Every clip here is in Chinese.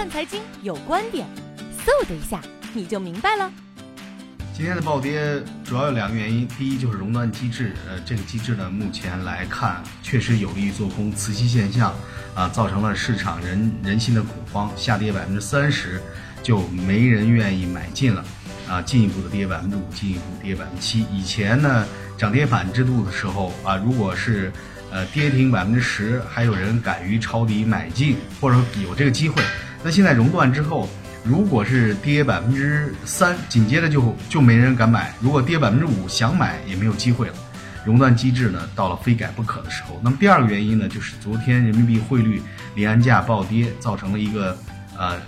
看财经有观点，嗖的一下你就明白了。今天的暴跌主要有两个原因，第一就是熔断机制，呃，这个机制呢，目前来看确实有利于做空磁吸现象，啊，造成了市场人人心的恐慌，下跌百分之三十，就没人愿意买进了，啊，进一步的跌百分之五，进一步跌百分之七。以前呢，涨跌板制度的时候啊，如果是呃跌停百分之十，还有人敢于抄底买进，或者说有这个机会，那现在熔断之后。如果是跌百分之三，紧接着就就没人敢买；如果跌百分之五，想买也没有机会了。熔断机制呢，到了非改不可的时候。那么第二个原因呢，就是昨天人民币汇率离岸价暴跌，造成了一个呃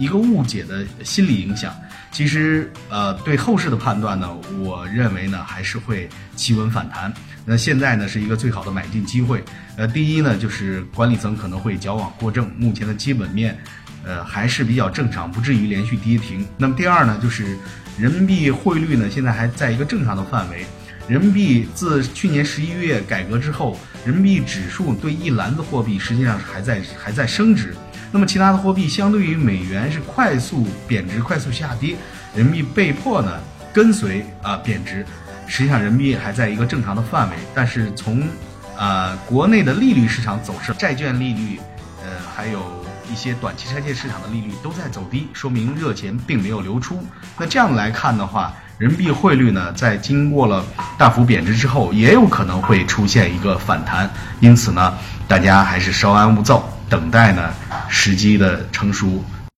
一个误解的心理影响。其实呃对后市的判断呢，我认为呢还是会企稳反弹。那现在呢是一个最好的买进机会。呃，第一呢就是管理层可能会矫枉过正，目前的基本面。呃，还是比较正常，不至于连续跌停。那么第二呢，就是人民币汇率呢，现在还在一个正常的范围。人民币自去年十一月改革之后，人民币指数对一篮子货币实际上还在还在升值。那么其他的货币相对于美元是快速贬值、快速下跌，人民币被迫呢跟随啊贬值。实际上人民币还在一个正常的范围，但是从啊国内的利率市场走势，债券利率，呃还有。一些短期拆借市场的利率都在走低，说明热钱并没有流出。那这样来看的话，人民币汇率呢，在经过了大幅贬值之后，也有可能会出现一个反弹。因此呢，大家还是稍安勿躁，等待呢时机的成熟。